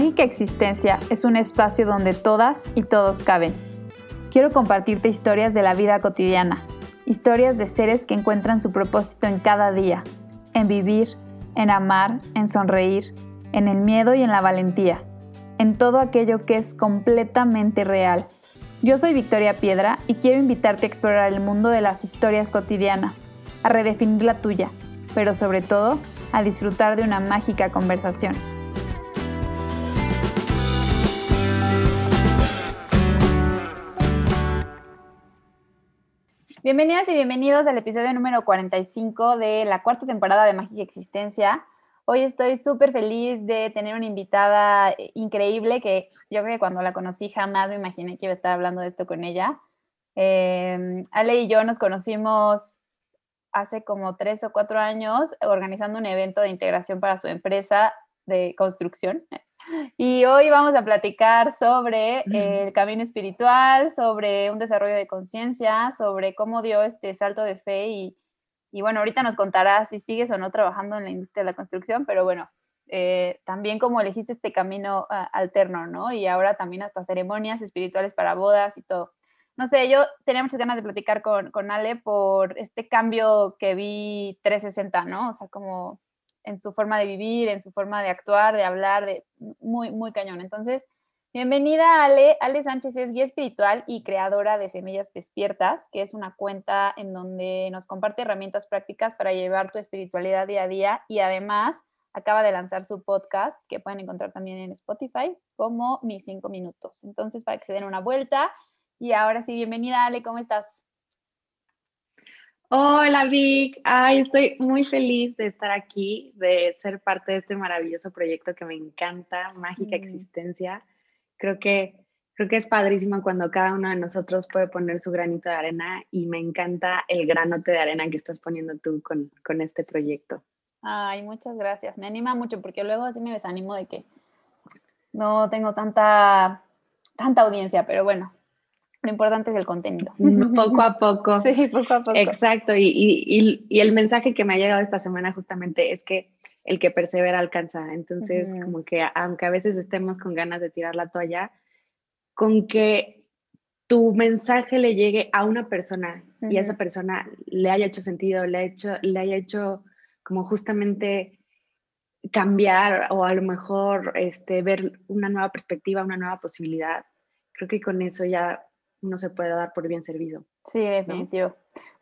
Mágica Existencia es un espacio donde todas y todos caben. Quiero compartirte historias de la vida cotidiana, historias de seres que encuentran su propósito en cada día, en vivir, en amar, en sonreír, en el miedo y en la valentía, en todo aquello que es completamente real. Yo soy Victoria Piedra y quiero invitarte a explorar el mundo de las historias cotidianas, a redefinir la tuya, pero sobre todo a disfrutar de una mágica conversación. Bienvenidas y bienvenidos al episodio número 45 de la cuarta temporada de Mágica Existencia. Hoy estoy súper feliz de tener una invitada increíble que yo creo que cuando la conocí jamás me imaginé que iba a estar hablando de esto con ella. Eh, Ale y yo nos conocimos hace como tres o cuatro años organizando un evento de integración para su empresa de construcción. Y hoy vamos a platicar sobre el camino espiritual, sobre un desarrollo de conciencia, sobre cómo dio este salto de fe y, y, bueno, ahorita nos contará si sigues o no trabajando en la industria de la construcción, pero bueno, eh, también cómo elegiste este camino ah, alterno, ¿no? Y ahora también hasta ceremonias espirituales para bodas y todo. No sé, yo tenía muchas ganas de platicar con, con Ale por este cambio que vi 360, ¿no? O sea, como en su forma de vivir, en su forma de actuar, de hablar, de muy, muy cañón. Entonces, bienvenida Ale. Ale Sánchez es guía espiritual y creadora de Semillas Despiertas, que es una cuenta en donde nos comparte herramientas prácticas para llevar tu espiritualidad día a día y además acaba de lanzar su podcast que pueden encontrar también en Spotify como Mis Cinco Minutos. Entonces, para que se den una vuelta. Y ahora sí, bienvenida Ale, ¿cómo estás? Hola Vic, ay, estoy muy feliz de estar aquí, de ser parte de este maravilloso proyecto que me encanta, Mágica mm. Existencia. Creo que, creo que es padrísimo cuando cada uno de nosotros puede poner su granito de arena y me encanta el granote de arena que estás poniendo tú con, con este proyecto. Ay, muchas gracias. Me anima mucho porque luego así me desanimo de que no tengo tanta, tanta audiencia, pero bueno, lo importante es el contenido. Poco a poco. Sí, poco a poco. Exacto. Y, y, y, el mensaje que me ha llegado esta semana justamente es que el que persevera alcanza. Entonces, como que aunque a veces estemos con ganas de tirar la toalla, con que tu mensaje le llegue a una persona y a esa persona le haya hecho sentido, le, ha hecho, le haya hecho como justamente cambiar o a lo mejor este, ver una nueva perspectiva, una nueva posibilidad. Creo que con eso ya no se puede dar por bien servido. Sí, definitivo.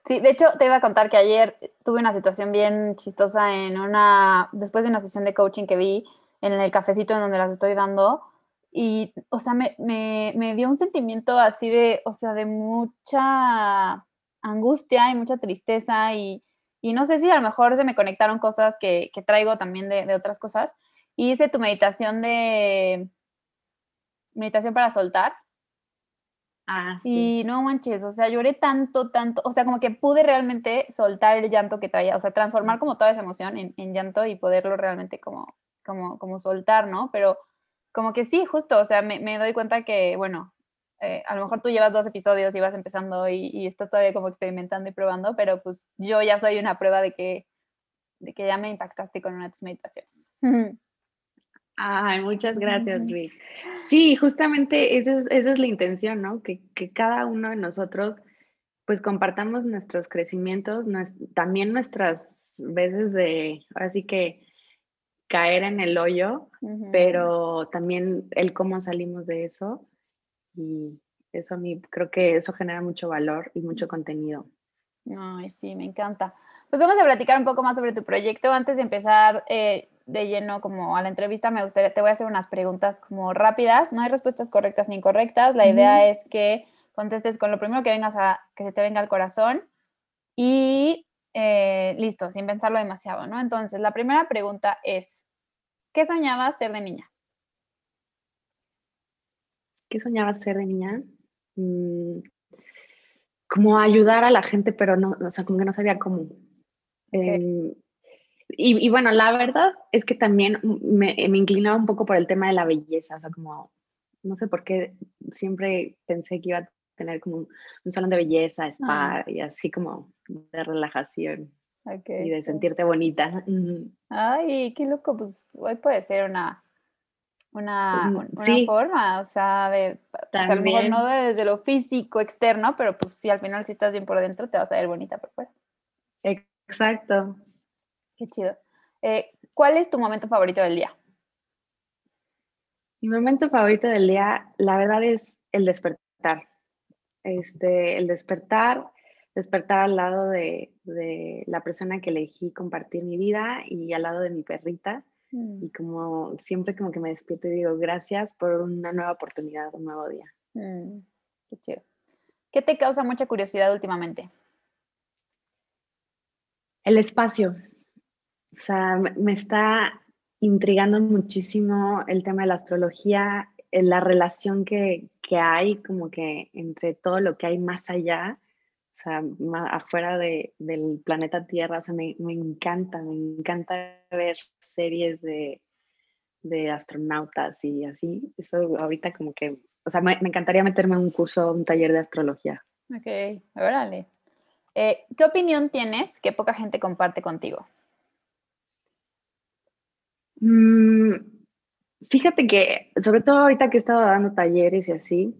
Sí, de hecho, te iba a contar que ayer tuve una situación bien chistosa en una, después de una sesión de coaching que vi en el cafecito en donde las estoy dando, y, o sea, me, me, me dio un sentimiento así de, o sea, de mucha angustia y mucha tristeza, y, y, no sé si a lo mejor se me conectaron cosas que, que traigo también de, de otras cosas, y hice tu meditación de, meditación para soltar, Ah, y no manches, o sea, lloré tanto, tanto, o sea, como que pude realmente soltar el llanto que traía, o sea, transformar como toda esa emoción en, en llanto y poderlo realmente como, como, como soltar, ¿no? Pero como que sí, justo, o sea, me, me doy cuenta que, bueno, eh, a lo mejor tú llevas dos episodios y vas empezando y, y, estás todavía como experimentando y probando, pero pues yo ya soy una prueba de que, de que ya me impactaste con una de tus meditaciones. Ay, muchas gracias, Luis. Sí, justamente esa es, esa es la intención, ¿no? Que, que, cada uno de nosotros, pues compartamos nuestros crecimientos, también nuestras veces de, así que caer en el hoyo, pero también el cómo salimos de eso. Y eso a mí creo que eso genera mucho valor y mucho contenido. Ay, sí, me encanta. Pues vamos a platicar un poco más sobre tu proyecto. Antes de empezar, eh, de lleno como a la entrevista, me gustaría, te voy a hacer unas preguntas como rápidas, no hay respuestas correctas ni incorrectas, la idea es que contestes con lo primero que vengas a, que se te venga al corazón y eh, listo, sin pensarlo demasiado, ¿no? Entonces, la primera pregunta es, ¿qué soñabas ser de niña? ¿Qué soñabas ser de niña? Mm, como ayudar a la gente, pero no, o sea, como que no sabía cómo. Em, y, bueno, la verdad es que también me, me, inclinaba un poco por el tema de la belleza, o sea, como, no sé por qué siempre pensé que iba a tener como un, salón de belleza, spa y así como de relajación y de sentirte bonita. Ay, qué loco, pues hoy puede ser una, una, forma, o sea, de, a lo mejor no desde lo físico externo, pero pues si al final si estás bien por dentro, te vas a ver bonita por fuera. Exacto. Qué chido. Eh, ¿Cuál es tu momento favorito del día? Mi momento favorito del día, la verdad, es el despertar. Este, el despertar, despertar al lado de, de la persona que elegí compartir mi vida y al lado de mi perrita Mm. Y como siempre como que me despierto y digo, gracias por una nueva oportunidad, un nuevo día. Mm, qué chido. ¿Qué te causa mucha curiosidad últimamente? El espacio. O sea, me está intrigando muchísimo el tema de la astrología, eh, la relación que, que hay como que entre todo lo que hay más allá, o sea, afuera de, del planeta Tierra, o sea, me, me encanta, me encanta ver series de, astronautas y así. Eso ahorita como que, o sea, me, encantaría meterme en un curso, un taller de astrología. Ok, órale. Eh, ¿Qué opinión tienes que poca gente comparte contigo? Mm, fíjate que, sobre todo ahorita que he estado dando talleres y así,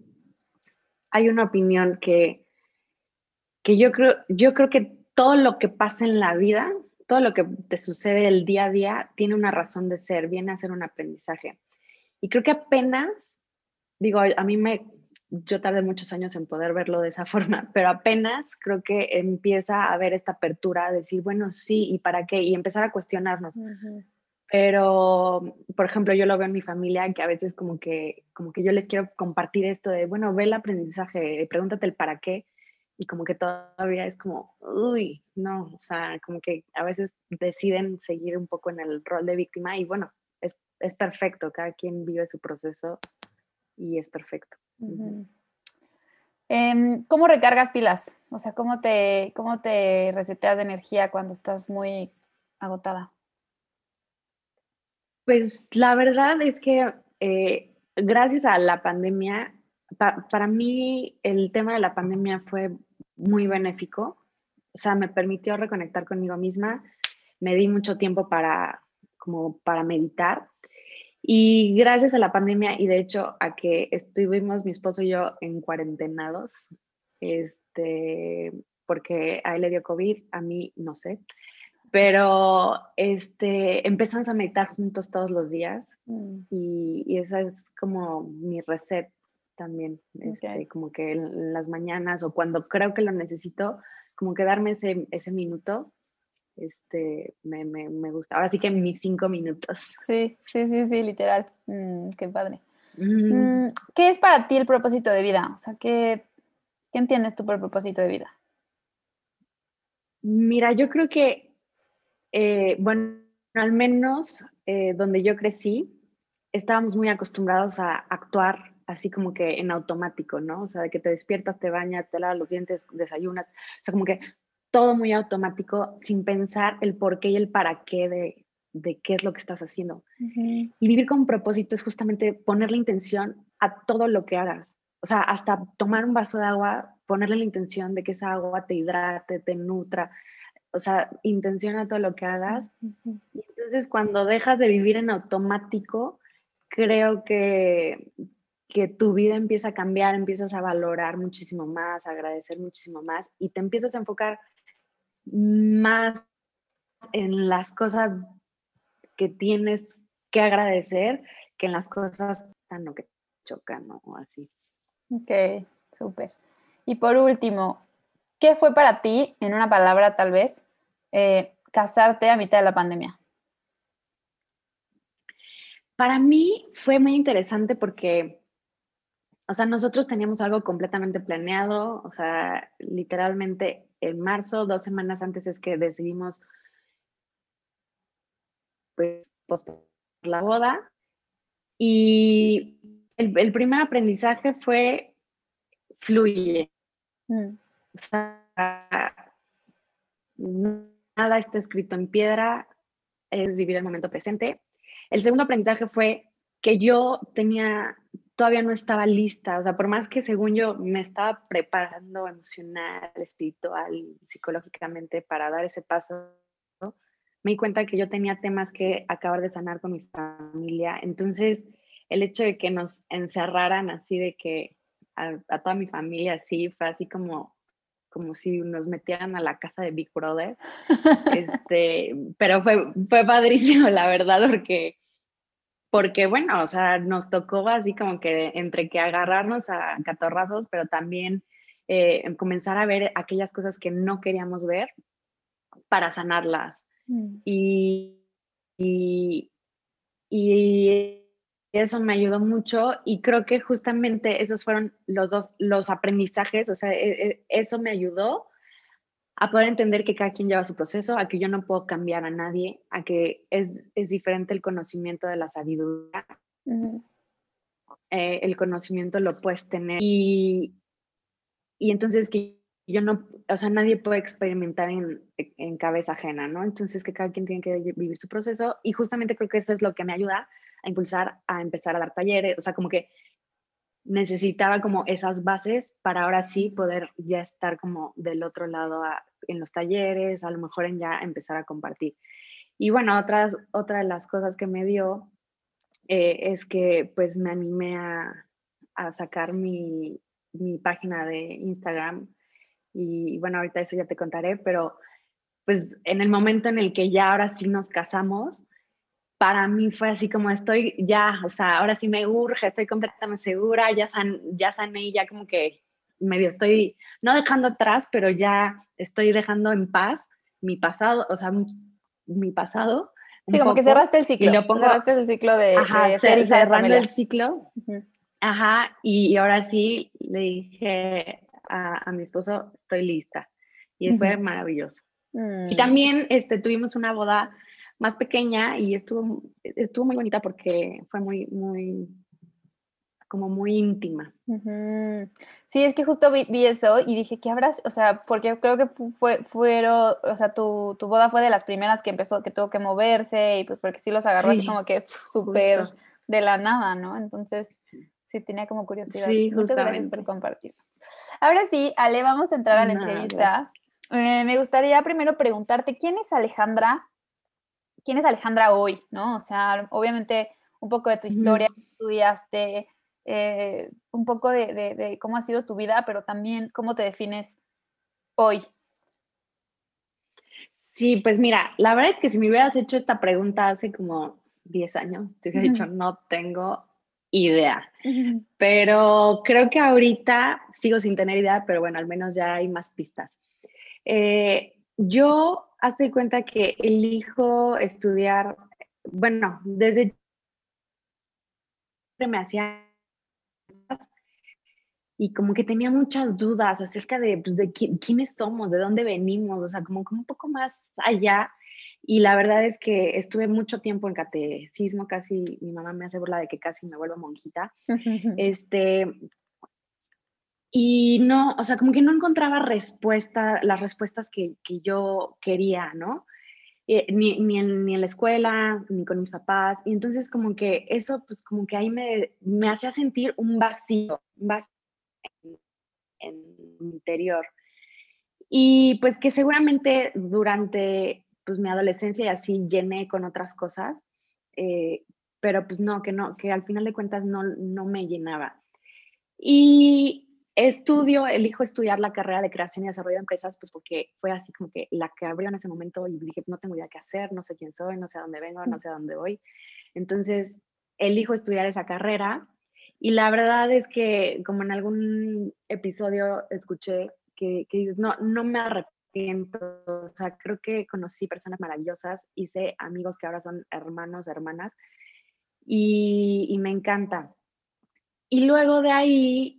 hay una opinión que, que yo, creo, yo creo que todo lo que pasa en la vida todo lo que te sucede el día a día tiene una razón de ser, viene a ser un aprendizaje. Y creo que apenas, digo, a mí me, yo tardé muchos años en poder verlo de esa forma, pero apenas creo que empieza a haber esta apertura decir, bueno, sí, ¿y para qué? Y empezar a cuestionarnos. Pero, por ejemplo, yo lo veo en mi familia que a veces como que, como que yo les quiero compartir esto de, bueno, ve el aprendizaje, pregúntate el para qué y como que todavía es como, uy, no, o sea, como que a veces deciden seguir un poco en el rol de víctima y bueno, es, es perfecto, cada quien vive su proceso y es perfecto. Em, ¿Cómo recargas pilas? O sea, ¿cómo te, ¿cómo te reseteas de energía cuando estás muy agotada? Pues la verdad es que eh, gracias a la pandemia, para mí el tema de la pandemia fue muy benéfico. O sea, me permitió reconectar conmigo misma. Me di mucho tiempo para, como para meditar. Y gracias a la pandemia y de hecho a que estuvimos mi esposo y yo en cuarentenados, este, porque a él le dio COVID, a mí no sé, pero este, empezamos a meditar juntos todos los días mm. y, y, esa es como mi reset también, este, como que en las mañanas o cuando creo que lo necesito, como que darme ese, ese minuto, este, me, me, me, gusta. Ahora sí que mis cinco minutos. Sí, sí, sí, sí, literal. Mm, qué padre. Mm, ¿Qué es para ti el propósito de vida? O sea, ¿qué, ¿qué entiendes tú por el propósito de vida? Mira, yo creo que, eh, bueno, al menos eh, donde yo crecí, estábamos muy acostumbrados a actuar así como que en automático, ¿no? O sea, de que te despiertas, te bañas, te lavas los dientes, desayunas, o sea, como que todo muy automático sin pensar el por qué y el para qué de, de qué es lo que estás haciendo. Y vivir con propósito es justamente ponerle intención a todo lo que hagas. O sea, hasta tomar un vaso de agua, ponerle la intención de que esa agua te hidrate, te nutra. O sea, intención a todo lo que hagas. Y entonces cuando dejas de vivir en automático, creo que, que tu vida empieza a cambiar, empiezas a valorar muchísimo más, a agradecer muchísimo más y te empiezas a enfocar más en las cosas que tienes que agradecer que en las cosas no, que chocan o así. Ok, súper. Y por último, ¿qué fue para ti, en una palabra tal vez, eh, casarte a mitad de la pandemia? Para mí fue muy interesante porque o sea, nosotros teníamos algo completamente planeado, o sea, literalmente en marzo, dos semanas antes es que decidimos pues posponer la boda. Y el, primer aprendizaje fue fluye. Mm. O sea, nada está escrito en piedra, es vivir el momento presente. El segundo aprendizaje fue que yo tenía todavía no estaba lista, o sea, por más que según yo me estaba preparando emocional, espiritual, psicológicamente para dar ese paso, me di cuenta que yo tenía temas que acabar de sanar con mi familia, entonces el hecho de que nos encerraran así de que a, toda mi familia así, fue así como, como si nos metieran a la casa de Big Brother. este, pero fue, fue padrísimo, la verdad, porque, porque, bueno, o sea, nos tocó así como que entre que agarrarnos a catorrazos, pero también eh, comenzar a ver aquellas cosas que no queríamos ver para sanarlas. Mm. Y, y, y eso me ayudó mucho y creo que justamente esos fueron los dos, los aprendizajes, o sea, e, e, eso me ayudó a poder entender que cada quien lleva su proceso, a que yo no puedo cambiar a nadie, a que es, es diferente el conocimiento de la sabiduría. Eh, el conocimiento lo puedes tener y, y entonces que yo no, o sea, nadie puede experimentar en, en cabeza ajena, ¿no? Entonces que cada quien tiene que vivir su proceso y justamente creo que eso es lo que me ayuda a impulsar a empezar a dar talleres, o sea, como que necesitaba como esas bases para ahora sí poder ya estar como del otro lado en los talleres, a lo mejor en ya empezar a compartir. Y bueno, otras, otra de las cosas que me dio eh, es que pues me animé a, a sacar mi, mi, página de Instagram y bueno, ahorita eso ya te contaré, pero pues en el momento en el que ya ahora sí nos casamos, para mí fue así como estoy ya, o sea, ahora sí me urge, estoy completamente segura, ya, san, ya sané, ya como que medio estoy, no dejando atrás, pero ya estoy dejando en paz mi pasado, o sea, mi pasado. Sí, como que cerraste el ciclo. Y lo pongo, cerraste el ciclo de, ajá, cerrando el ciclo. Ajá, y, ahora sí le dije a, a, mi esposo, estoy lista. Y fue maravilloso. Y mm. también este, tuvimos una boda más pequeña y estuvo, estuvo muy bonita porque fue muy, muy, como muy íntima. Sí, es que justo vi, eso y dije, ¿qué habrás? O sea, porque creo que fue, fueron, o sea, tu, tu, boda fue de las primeras que empezó, que tuvo que moverse y pues porque sí los agarró así como que súper de la nada, ¿no? Entonces, sí, tenía como curiosidad. Sí, Muchas gracias por compartirnos. Ahora sí, Ale, vamos a entrar a la entrevista. Eh, me gustaría primero preguntarte, ¿quién es Alejandra quién es Alejandra hoy, ¿no? O sea, obviamente un poco de tu historia, estudiaste, eh, un poco de, cómo ha sido tu vida, pero también cómo te defines hoy. Sí, pues mira, la verdad es que si me hubieras hecho esta pregunta hace como 10 años, te hubiera dicho, no tengo idea. Pero creo que ahorita sigo sin tener idea, pero bueno, al menos ya hay más pistas. Eh, yo hazte cuenta que elijo estudiar, bueno, desde me hacía y como que tenía muchas dudas acerca de, pues, de quiénes somos, de dónde venimos, o sea, como, como un poco más allá. Y la verdad es que estuve mucho tiempo en catecismo, casi mi mamá me hace burla de que casi me vuelvo monjita. Este, y no, o sea, como que no encontraba respuesta, las respuestas que, que yo quería, ¿no? Eh, ni, ni, en, ni, en, la escuela, ni con mis papás. Y entonces como que eso, pues como que ahí me, me hacía sentir un vacío, un vacío en, mi interior. Y pues que seguramente durante pues mi adolescencia y así llené con otras cosas, eh, pero pues no, que no, que al final de cuentas no, no me llenaba. Y estudio, elijo estudiar la carrera de creación y desarrollo de empresas, pues porque fue así como que la que abrió en ese momento y dije, no tengo idea qué hacer, no sé quién soy, no sé a dónde vengo, no sé a dónde voy. Entonces, elijo estudiar esa carrera y la verdad es que como en algún episodio escuché que, que dices, no, no me arrepiento, o sea, creo que conocí personas maravillosas, hice amigos que ahora son hermanos, hermanas y, y me encanta. Y luego de ahí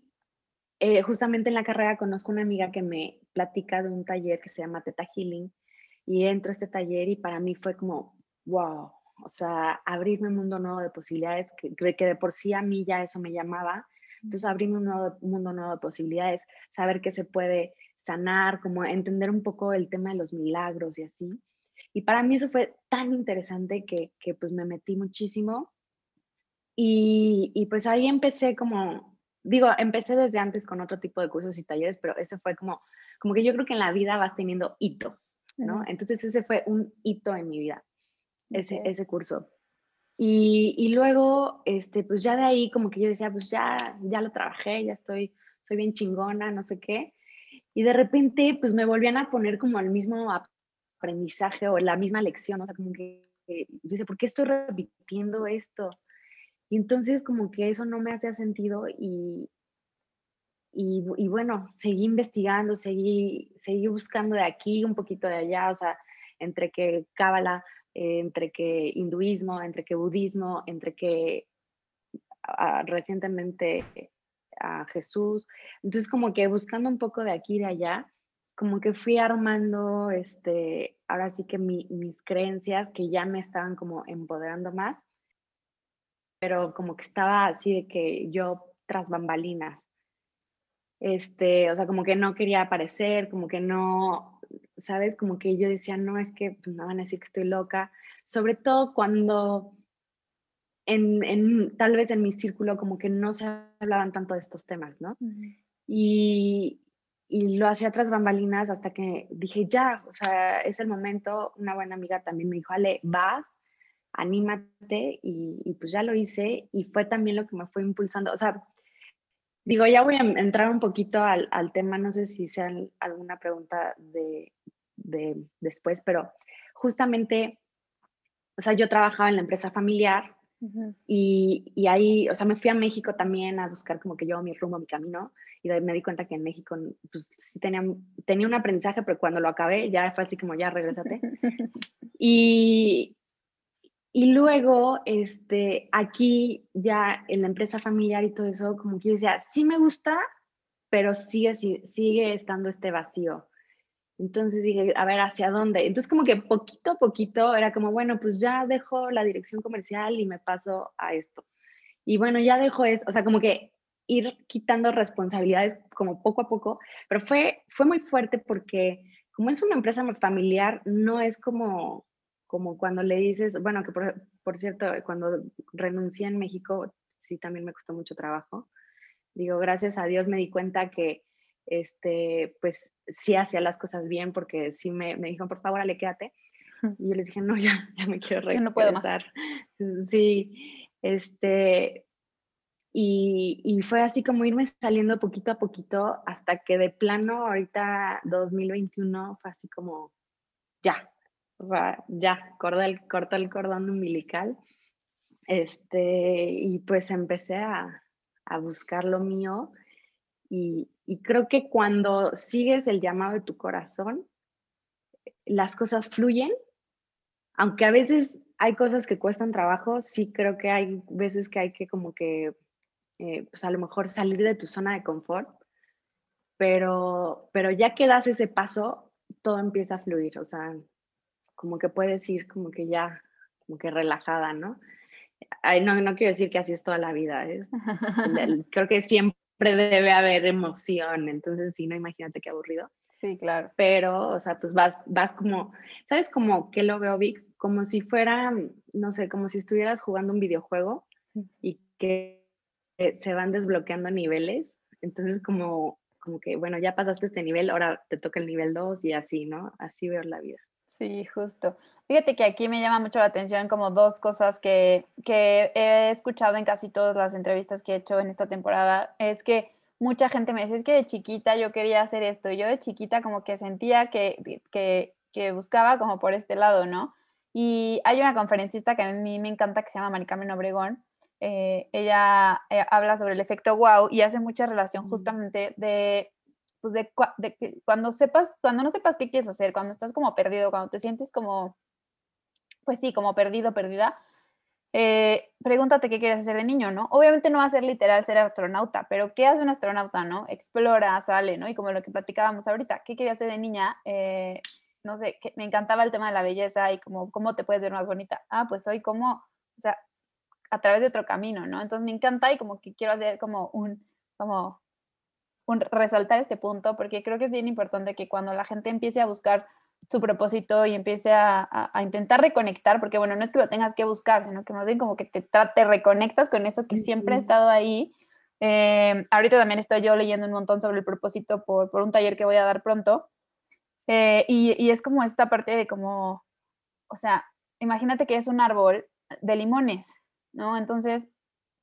eh, justamente en la carrera conozco una amiga que me platica de un taller que se llama Teta Healing y entro a este taller y para mí fue como, wow, o sea, abrirme un mundo nuevo de posibilidades, que, que de por sí a mí ya eso me llamaba. Entonces, abrirme un, nuevo, mundo nuevo de posibilidades, saber que se puede sanar, como entender un poco el tema de los milagros y así. Y para mí eso fue tan interesante que, que pues me metí muchísimo. Y, y pues ahí empecé como digo, empecé desde antes con otro tipo de cursos y talleres, pero ese fue como, como que yo creo que en la vida vas teniendo hitos, ¿no? Entonces ese fue un hito en mi vida, ese, ese curso. Y, y, luego, este, pues ya de ahí como que yo decía, pues ya, ya lo trabajé, ya estoy, soy bien chingona, no sé qué. Y de repente, pues me volvían a poner como el mismo aprendizaje o la misma lección, o sea, como que yo decía, ¿por qué estoy repitiendo esto? Y entonces como que eso no me hacía sentido y, y, bueno, seguí investigando, seguí, seguí buscando de aquí, un poquito de allá, o sea, entre que cábala, eh, entre que hinduismo, entre que budismo, entre que recientemente a Jesús. Entonces como que buscando un poco de aquí y de allá, como que fui armando, este, ahora sí que mis creencias que ya me estaban como empoderando más, pero como que estaba así de que yo tras bambalinas, este, o sea, como que no quería aparecer, como que no, ¿sabes? Como que yo decía, no, es que pues, me van a decir que estoy loca, sobre todo cuando en, en, tal vez en mi círculo como que no se hablaban tanto de estos temas, ¿no? y, y, lo hacía tras bambalinas hasta que dije, ya, o sea, es el momento, una buena amiga también me dijo, Ale, vas, anímate, y, y pues ya lo hice, y fue también lo que me fue impulsando, o sea, Digo, ya voy a entrar un poquito al, al tema, no sé si sea alguna pregunta de, de, después, pero justamente, o sea, yo trabajaba en la empresa familiar y, y, ahí, o sea, me fui a México también a buscar como que yo mi rumbo, mi camino, y de ahí me di cuenta que en México, pues sí tenía, tenía un aprendizaje, pero cuando lo acabé ya fue así como, ya, regrésate. y, y luego, este, aquí ya en la empresa familiar y todo eso, como que yo decía, sí me gusta, pero sigue, sigue estando este vacío. Entonces dije, a ver, ¿hacia dónde? Entonces como que poquito a poquito era como, bueno, pues ya dejo la dirección comercial y me paso a esto. Y bueno, ya dejo esto, o sea, como que ir quitando responsabilidades como poco a poco, pero fue, fue muy fuerte porque como es una empresa familiar, no es como como cuando le dices, bueno, que por, cierto, cuando renuncié en México, sí también me costó mucho trabajo. Digo, gracias a Dios me di cuenta que, este, pues sí hacía las cosas bien porque sí me, me dijo, por favor, ale, quédate. Y yo les dije, no, ya, ya me quiero regresar. no puedo más. Sí, este, y, y, fue así como irme saliendo poquito a poquito hasta que de plano ahorita 2021 fue así como, ya, o sea, ya, corta el, cordón umbilical. Este, y pues empecé a, a buscar lo mío. Y, y, creo que cuando sigues el llamado de tu corazón, las cosas fluyen, aunque a veces hay cosas que cuestan trabajo, sí creo que hay veces que hay que como que, eh, pues a lo mejor salir de tu zona de confort, pero, pero ya que das ese paso, todo empieza a fluir, o sea, como que puedes ir como que ya, como que relajada, ¿no? Ay, no, no quiero decir que así es toda la vida, ¿eh? creo que siempre debe haber emoción, entonces si no, imagínate qué aburrido. Sí, claro. Pero, o sea, pues vas, vas como, ¿sabes como que lo veo, Vic? Como si fuera, no sé, como si estuvieras jugando un videojuego y que se van desbloqueando niveles. Entonces, como, como que, bueno, ya pasaste este nivel, ahora te toca el nivel 2 y así, ¿no? Así veo la vida. Sí, justo. Fíjate que aquí me llama mucho la atención como dos cosas que, que, he escuchado en casi todas las entrevistas que he hecho en esta temporada. Es que mucha gente me dice, es que de chiquita yo quería hacer esto. Yo de chiquita como que sentía que, que, que buscaba como por este lado, ¿no? Y hay una conferencista que a mí me encanta que se llama Maricarmen Obregón. Eh, ella eh, habla sobre el efecto wow y hace mucha relación justamente de pues de, cuando sepas, cuando no sepas qué quieres hacer, cuando estás como perdido, cuando te sientes como, pues sí, como perdido, perdida, eh, pregúntate qué quieres hacer de niño, ¿no? Obviamente no va a ser literal ser astronauta, pero ¿qué hace un astronauta, no? Explora, sale, ¿no? Y como lo que platicábamos ahorita, ¿qué quería hacer de niña? Eh, no sé, me encantaba el tema de la belleza y como cómo te puedes ver más bonita. Ah, pues soy como, o sea, a través de otro camino, ¿no? Entonces me encanta y como que quiero hacer como un, como resaltar este punto porque creo que es bien importante que cuando la gente empiece a buscar su propósito y empiece a, intentar reconectar, porque bueno, no es que lo tengas que buscar, sino que más bien como que te, te reconectas con eso que siempre ha estado ahí. Eh, ahorita también estoy yo leyendo un montón sobre el propósito por, por un taller que voy a dar pronto. Eh, y, y, es como esta parte de como, o sea, imagínate que es un árbol de limones ¿no? Entonces,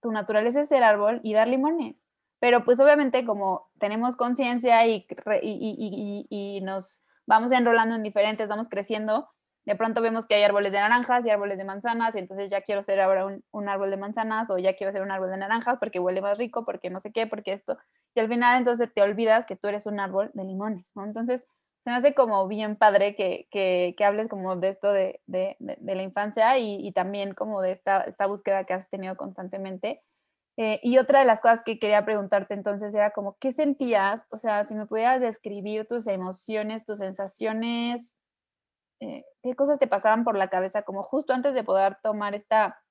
tu naturaleza es ser árbol y dar limones. Pero pues obviamente como tenemos conciencia y, y, y, nos vamos enrolando en diferentes, vamos creciendo, de pronto vemos que hay árboles de naranjas y árboles de manzanas, y entonces ya quiero ser ahora un, un, árbol de manzanas o ya quiero ser un árbol de naranjas porque huele más rico, porque no sé qué, porque esto. Y al final entonces te olvidas que tú eres un árbol de limones, ¿no? Entonces se me hace como bien padre que, que, que hables como de esto de, de, de, la infancia y, y, también como de esta, esta búsqueda que has tenido constantemente. Eh, y otra de las cosas que quería preguntarte entonces era como, ¿qué sentías? O sea, si me pudieras describir tus emociones, tus sensaciones, eh, ¿qué cosas te pasaban por la cabeza como justo antes de poder tomar esta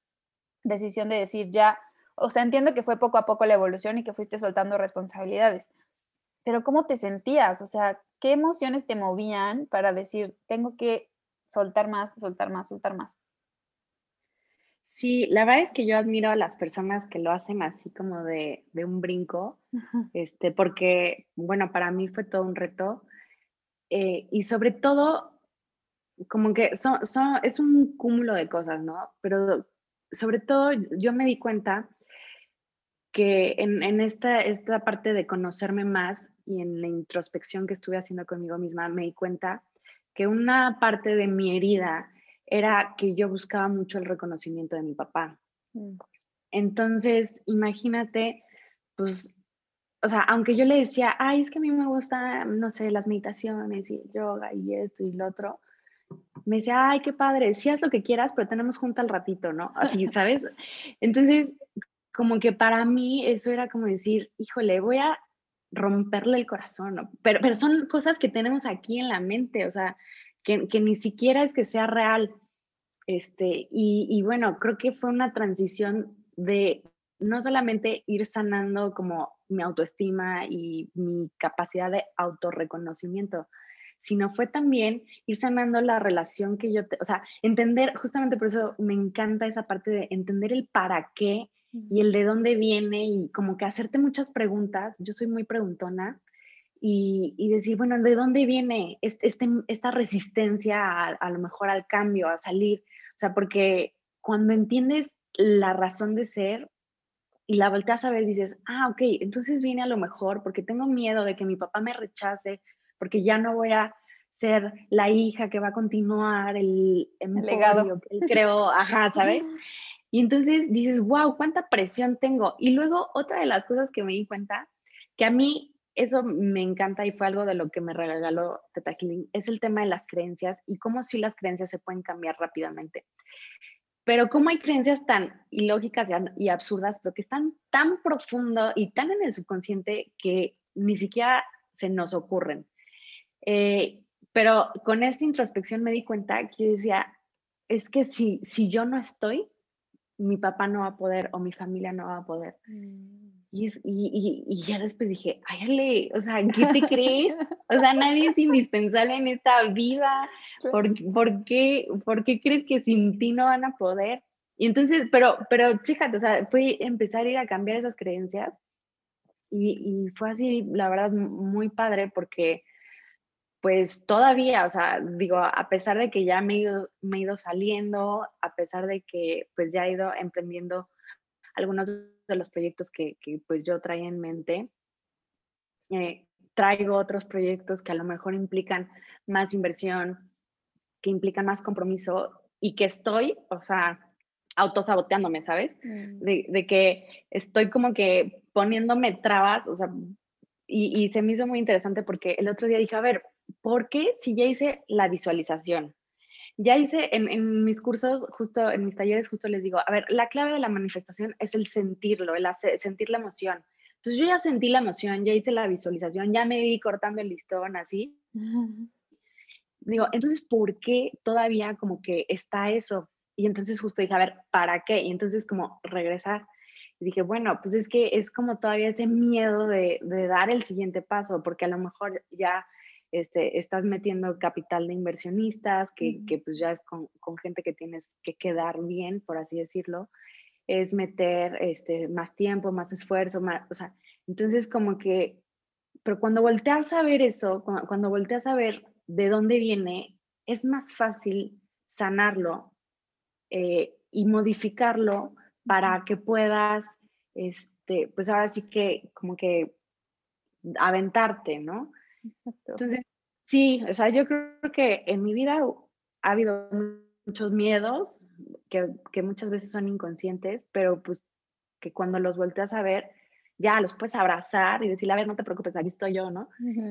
decisión de decir ya, o sea, entiendo que fue poco a poco la evolución y que fuiste soltando responsabilidades, pero ¿cómo te sentías? O sea, ¿qué emociones te movían para decir, tengo que soltar más, soltar más, soltar más? Sí, la verdad es que yo admiro a las personas que lo hacen así como de, un brinco, este, porque, bueno, para mí fue todo un reto. Eh, y sobre todo, como que son, son, es un cúmulo de cosas, ¿no? Pero sobre todo yo me di cuenta que en, en esta, esta parte de conocerme más y en la introspección que estuve haciendo conmigo misma, me di cuenta que una parte de mi herida era que yo buscaba mucho el reconocimiento de mi papá. Mm. Entonces, imagínate, pues, o sea, aunque yo le decía, ay, es que a mí me gusta, no sé, las meditaciones y yoga y esto y lo otro, me decía, ay, qué padre, si haz lo que quieras, pero tenemos junta al ratito, ¿no? Así, ¿sabes? Entonces, como que para mí eso era como decir, híjole, voy a romperle el corazón, ¿no? Pero, pero son cosas que tenemos aquí en la mente, o sea, que, ni siquiera es que sea real. Este, y, bueno, creo que fue una transición de no solamente ir sanando como mi autoestima y mi capacidad de autorreconocimiento, sino fue también ir sanando la relación que yo, o sea, entender, justamente por eso me encanta esa parte de entender el para qué y el de dónde viene y como que hacerte muchas preguntas. Yo soy muy preguntona y, decir, bueno, ¿de dónde viene este, esta resistencia a, a, lo mejor al cambio, a salir? O sea, porque cuando entiendes la razón de ser y la volteas a ver, dices, ah, ok, entonces viene a lo mejor porque tengo miedo de que mi papá me rechace, porque ya no voy a ser la hija que va a continuar el, el legado que él creó, ajá, ¿sabes? Y entonces dices, wow, cuánta presión tengo. Y luego otra de las cosas que me di cuenta, que a mí eso me encanta y fue algo de lo que me regaló Teta Healing, es el tema de las creencias y cómo sí las creencias se pueden cambiar rápidamente. Pero cómo hay creencias tan ilógicas y absurdas, pero que están tan profundo y tan en el subconsciente que ni siquiera se nos ocurren. Eh, pero con esta introspección me di cuenta que yo decía, es que si, si yo no estoy, mi papá no va a poder o mi familia no va a poder. Mm. Y, y, y, ya después dije, ay, o sea, ¿qué te crees? O sea, nadie es indispensable en esta vida. ¿Por, ¿por, qué, ¿Por qué crees que sin ti no van a poder? Y entonces, pero, pero chécate, o sea, fue empezar a ir a cambiar esas creencias y, y fue así, la verdad, muy padre porque pues todavía, o sea, digo, a pesar de que ya me he ido, me he ido saliendo, a pesar de que pues ya he ido emprendiendo algunos de los proyectos que, que pues yo traía en mente, eh, traigo otros proyectos que a lo mejor implican más inversión, que implican más compromiso y que estoy, o sea, autosaboteándome, ¿sabes? Mm. De, de, que estoy como que poniéndome trabas, o sea, y, y, se me hizo muy interesante porque el otro día dije, a ver, ¿por qué si ya hice la visualización? Ya hice en, mis cursos, justo en mis talleres, justo les digo, a ver, la clave de la manifestación es el sentirlo, el sentir la emoción. Entonces yo ya sentí la emoción, ya hice la visualización, ya me vi cortando el listón así. Digo, entonces, ¿por qué todavía como que está eso? Y entonces justo dije, a ver, ¿para qué? Y entonces como regresar. Y dije, bueno, pues es que es como todavía ese miedo de, de dar el siguiente paso, porque a lo mejor ya este, estás metiendo capital de inversionistas, que, que pues ya es con, con, gente que tienes que quedar bien, por así decirlo, es meter este, más tiempo, más esfuerzo, más, o sea, entonces como que, pero cuando volteas a ver eso, cuando, cuando volteas a ver de dónde viene, es más fácil sanarlo eh, y modificarlo para que puedas, este, pues ahora sí que como que aventarte, ¿no? Entonces, sí, o sea, yo creo que en mi vida ha habido muchos miedos que, que muchas veces son inconscientes, pero pues que cuando los volteas a ver, ya los puedes abrazar y decirle, a ver, no te preocupes, aquí estoy yo, ¿no?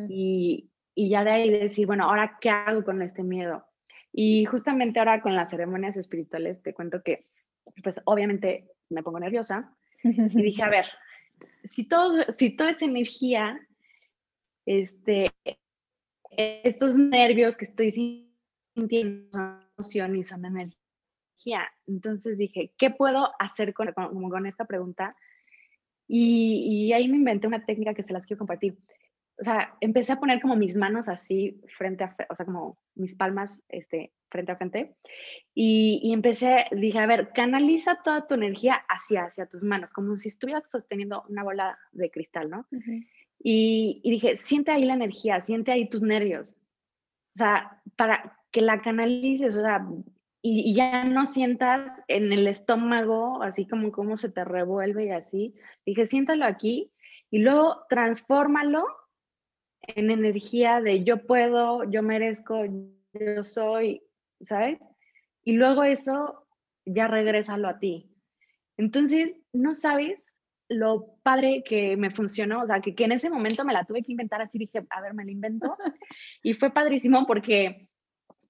y, y, ya de ahí decir, bueno, ahora, ¿qué hago con este miedo? Y justamente ahora con las ceremonias espirituales, te cuento que, pues obviamente me pongo nerviosa y dije, a ver, si, todo, si toda esa energía, este, estos nervios que estoy sintiendo son emoción y son energía, entonces dije, ¿qué puedo hacer con, con, con esta pregunta? Y, y, ahí me inventé una técnica que se las quiero compartir. O sea, empecé a poner como mis manos así frente a, o sea, como mis palmas este, frente a frente. Y, y, empecé, dije, a ver, canaliza toda tu energía hacia, hacia tus manos, como si estuvieras sosteniendo una bola de cristal, ¿no? Y, dije, siente ahí la energía, siente ahí tus nervios. O sea, para que la canalices, o sea, y, ya no sientas en el estómago, así como cómo se te revuelve y así. Dije, siéntalo aquí y luego transfórmalo en energía de yo puedo, yo merezco, yo soy, ¿sabes? Y luego eso ya regrésalo a ti. Entonces, no sabes lo padre que me funcionó, o sea, que, que en ese momento me la tuve que inventar así, dije, a ver, me la invento. Y fue padrísimo porque,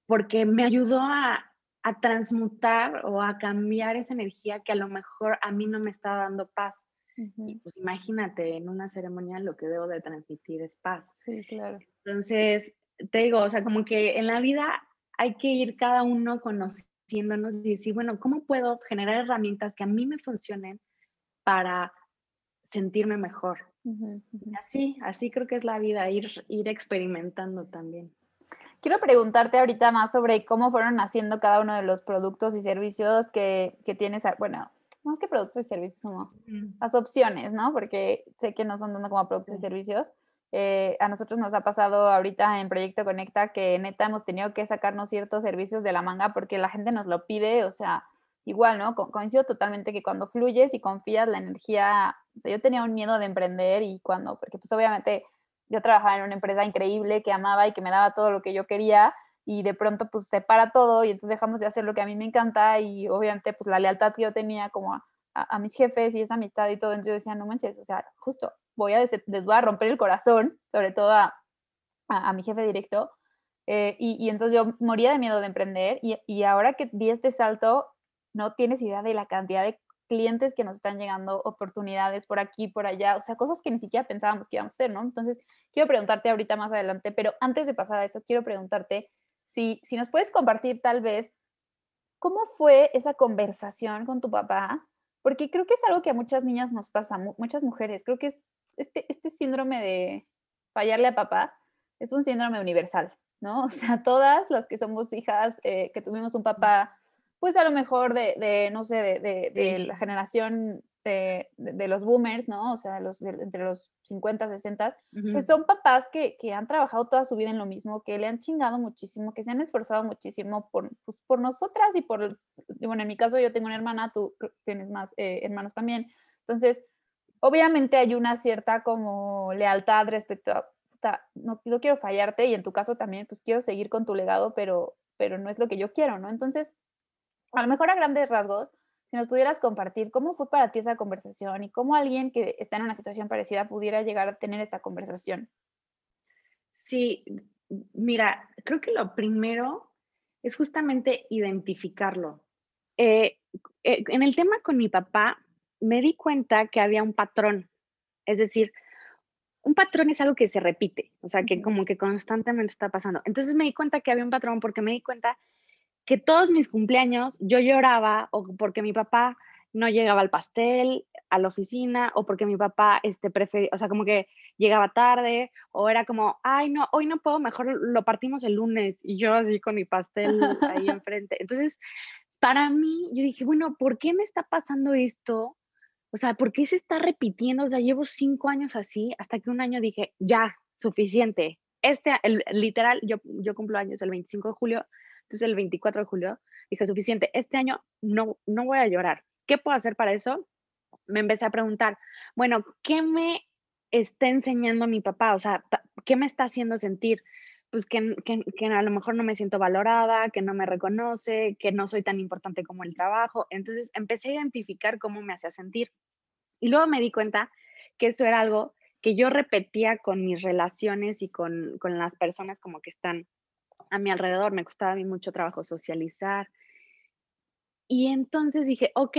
porque me ayudó a, a transmutar o a cambiar esa energía que a lo mejor a mí no me está dando paz. Y pues imagínate, en una ceremonia lo que debo de transmitir es paz. Sí, claro. Entonces, te digo, o sea, como que en la vida hay que ir cada uno conociéndonos y decir, bueno, ¿cómo puedo generar herramientas que a mí me funcionen para sentirme mejor? Así, así creo que es la vida, ir, ir experimentando también. Quiero preguntarte ahorita más sobre cómo fueron haciendo cada uno de los productos y servicios que, que tienes, bueno, más que productos y servicios, como las opciones, ¿no? Porque sé que no son dando como productos y servicios. Eh, a nosotros nos ha pasado ahorita en Proyecto Conecta que neta hemos tenido que sacarnos ciertos servicios de la manga porque la gente nos lo pide, o sea, igual, ¿no? Co coincido totalmente que cuando fluyes y confías la energía, o sea, yo tenía un miedo de emprender y cuando, porque pues obviamente yo trabajaba en una empresa increíble que amaba y que me daba todo lo que yo quería y de pronto pues se para todo y entonces dejamos de hacer lo que a mí me encanta y obviamente pues la lealtad que yo tenía como a, a, mis jefes y esa amistad y todo, entonces yo decía, no manches, o sea, justo voy a les voy a romper el corazón, sobre todo a, a, mi jefe directo, eh, y, y, entonces yo moría de miedo de emprender y, y ahora que di este salto, no tienes idea de la cantidad de clientes que nos están llegando, oportunidades por aquí, por allá, o sea, cosas que ni siquiera pensábamos que íbamos a hacer, ¿no? Entonces, quiero preguntarte ahorita más adelante, pero antes de pasar a eso, quiero preguntarte si, si nos puedes compartir tal vez cómo fue esa conversación con tu papá, porque creo que es algo que a muchas niñas nos pasa, muchas mujeres, creo que es este, este síndrome de fallarle a papá, es un síndrome universal, ¿no? O sea, todas las que somos hijas, eh, que tuvimos un papá pues a lo mejor de, no sé, de, la generación de, los boomers, ¿no? O sea, los, entre los 50, 60, pues son papás que, han trabajado toda su vida en lo mismo, que le han chingado muchísimo, que se han esforzado muchísimo por, pues, por nosotras y por, bueno, en mi caso yo tengo una hermana, tú tienes más eh, hermanos también. Entonces, obviamente hay una cierta como lealtad respecto a, no, no quiero fallarte y en tu caso también, pues quiero seguir con tu legado, pero, pero no es lo que yo quiero, ¿no? Entonces, a lo mejor a grandes rasgos, si nos pudieras compartir cómo fue para ti esa conversación y cómo alguien que está en una situación parecida pudiera llegar a tener esta conversación. Sí, mira, creo que lo primero es justamente identificarlo. Eh, eh, en el tema con mi papá, me di cuenta que había un patrón, es decir, un patrón es algo que se repite, o sea, que como que constantemente está pasando. Entonces me di cuenta que había un patrón porque me di cuenta que todos mis cumpleaños yo lloraba o porque mi papá no llegaba al pastel, a la oficina, o porque mi papá este, prefería, o sea, como que llegaba tarde, o era como, ay, no, hoy no puedo, mejor lo partimos el lunes, y yo así con mi pastel ahí enfrente. Entonces, para mí, yo dije, bueno, ¿por qué me está pasando esto? O sea, ¿por qué se está repitiendo? O sea, llevo cinco años así, hasta que un año dije, ya, suficiente. Este, el, literal, yo, yo cumplo años el 25 de julio, entonces el 24 de julio dije, suficiente, este año no, no voy a llorar. ¿qué puedo hacer para eso? Me empecé a preguntar, bueno, ¿qué me está enseñando mi papá? O sea, ¿qué me está haciendo sentir? Pues que, que, a lo mejor no me siento valorada, que no me reconoce, que no soy tan importante como el trabajo. Entonces empecé a identificar cómo me hacía sentir. Y luego me di cuenta que eso era algo que yo repetía con mis relaciones y con, con las personas como que están a mi alrededor. Me costaba a mí mucho trabajo socializar. Y entonces dije, ok,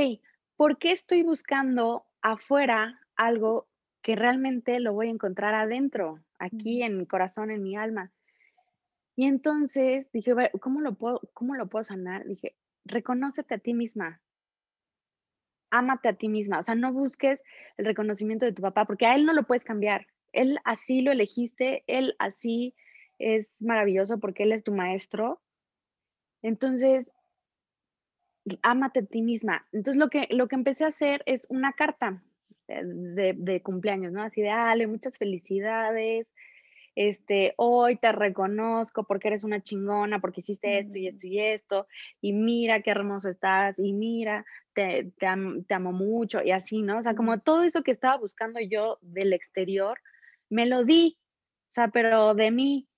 ¿por qué estoy buscando afuera algo que realmente lo voy a encontrar adentro, aquí en mi corazón, en mi alma? Y entonces dije, ¿cómo lo puedo, cómo lo puedo sanar? Dije, reconócete a ti misma. Ámate a ti misma. O sea, no busques el reconocimiento de tu papá, porque a él no lo puedes cambiar. Él así lo elegiste, él así es maravilloso porque él es tu maestro. Entonces, ámate a ti misma. Entonces lo que, lo que empecé a hacer es una carta eh, de, cumpleaños, ¿no? Así de, Ale, muchas felicidades. Este, hoy te reconozco porque eres una chingona, porque hiciste esto y esto y esto, y mira qué hermoso estás, y mira, te, te, amo mucho, y así, ¿no? O sea, como todo eso que estaba buscando yo del exterior, me lo di, o sea, pero de mí.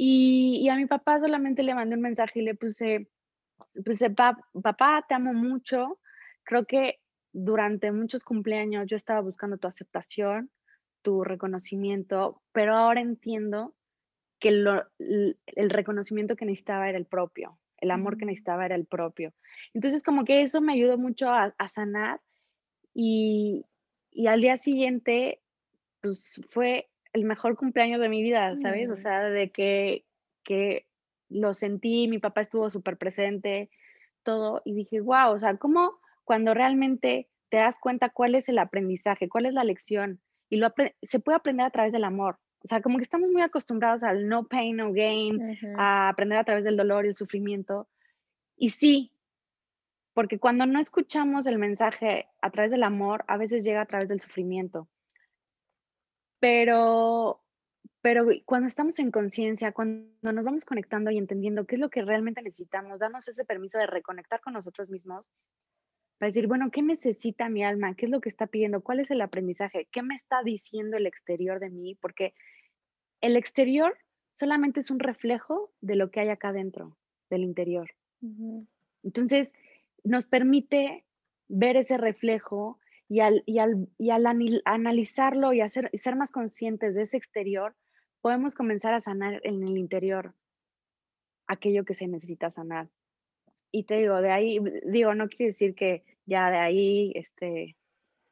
Y, y a mi papá solamente le mandé un mensaje y le puse, pues papá, te amo mucho. Creo que durante muchos cumpleaños yo estaba buscando tu aceptación, tu reconocimiento, pero ahora entiendo que el reconocimiento que necesitaba era el propio, el amor que necesitaba era el propio. Entonces como que eso me ayudó mucho a, sanar y, al día siguiente pues fue el mejor cumpleaños de mi vida, ¿sabes? O sea, de que, que lo sentí, mi papá estuvo súper presente, todo, y dije, wow, o sea, ¿cómo cuando realmente te das cuenta cuál es el aprendizaje, cuál es la lección? Y lo se puede aprender a través del amor. O sea, como que estamos muy acostumbrados al no pain, no gain, a aprender a través del dolor y el sufrimiento. Y sí, porque cuando no escuchamos el mensaje a través del amor, a veces llega a través del sufrimiento. Pero pero cuando estamos en conciencia, cuando nos vamos conectando y entendiendo qué es lo que realmente necesitamos, darnos ese permiso de reconectar con nosotros mismos, para decir, bueno, ¿qué necesita mi alma? ¿Qué es lo que está pidiendo? ¿Cuál es el aprendizaje? ¿Qué me está diciendo el exterior de mí? Porque el exterior solamente es un reflejo de lo que hay acá dentro, del interior. Entonces, nos permite ver ese reflejo y al, y al, y al analizarlo y, hacer, y ser más conscientes de ese exterior, podemos comenzar a sanar en el interior aquello que se necesita sanar. Y te digo, de ahí, digo, no quiero decir que ya de ahí, este,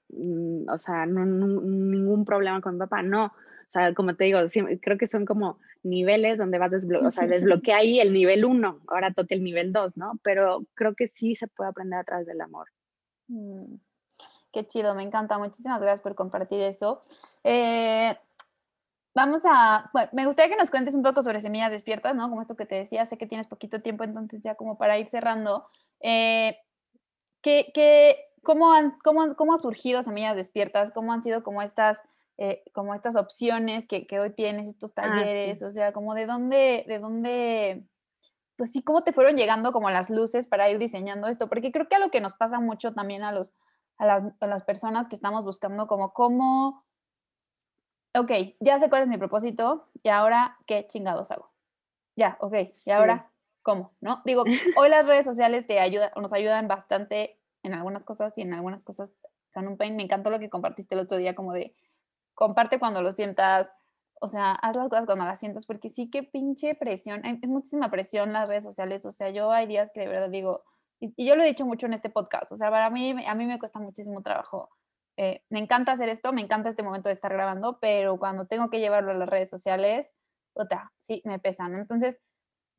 mm, o sea, no, ningún problema con mi papá, no. O sea, como te digo, creo que son como niveles donde vas desbloquear, o sea, desbloquea ahí el nivel uno, ahora toque el nivel dos, ¿no? Pero creo que sí se puede aprender a través del amor. Mm, qué chido, me encanta. Muchísimas gracias por compartir eso. Eh, Vamos a, bueno, me gustaría que nos cuentes un poco sobre Semillas Despiertas, ¿no? Como esto que te decía, sé que tienes poquito tiempo, entonces ya como para ir cerrando, eh, ¿qué, qué, cómo, han, cómo, cómo ha surgido Semillas Despiertas? ¿Cómo han sido como estas, eh, como estas opciones que, que, hoy tienes, estos ah, talleres? O sea, como de dónde, de dónde, pues sí, cómo te fueron llegando como las luces para ir diseñando esto, porque creo que a lo que nos pasa mucho también a, los, a, las, a las personas que estamos buscando como cómo ok, ya sé cuál es mi propósito y ahora, ¿qué chingados hago? Ya, ok, y ahora, ¿cómo? ¿No? Digo, hoy las redes sociales te ayudan, nos ayudan bastante en algunas cosas y en algunas cosas son un pain. Me encantó lo que compartiste el otro día, como de, comparte cuando lo sientas, o sea, haz las cosas cuando las sientas, porque sí que pinche presión, es muchísima presión las redes sociales, o sea, yo hay días que de verdad digo, y, yo lo he dicho mucho en este podcast, o sea, para mí, a mí me cuesta muchísimo trabajo eh, me encanta hacer esto, me encanta este momento de estar grabando, pero cuando tengo que llevarlo a las redes sociales, otra, sí, me pesan. Entonces,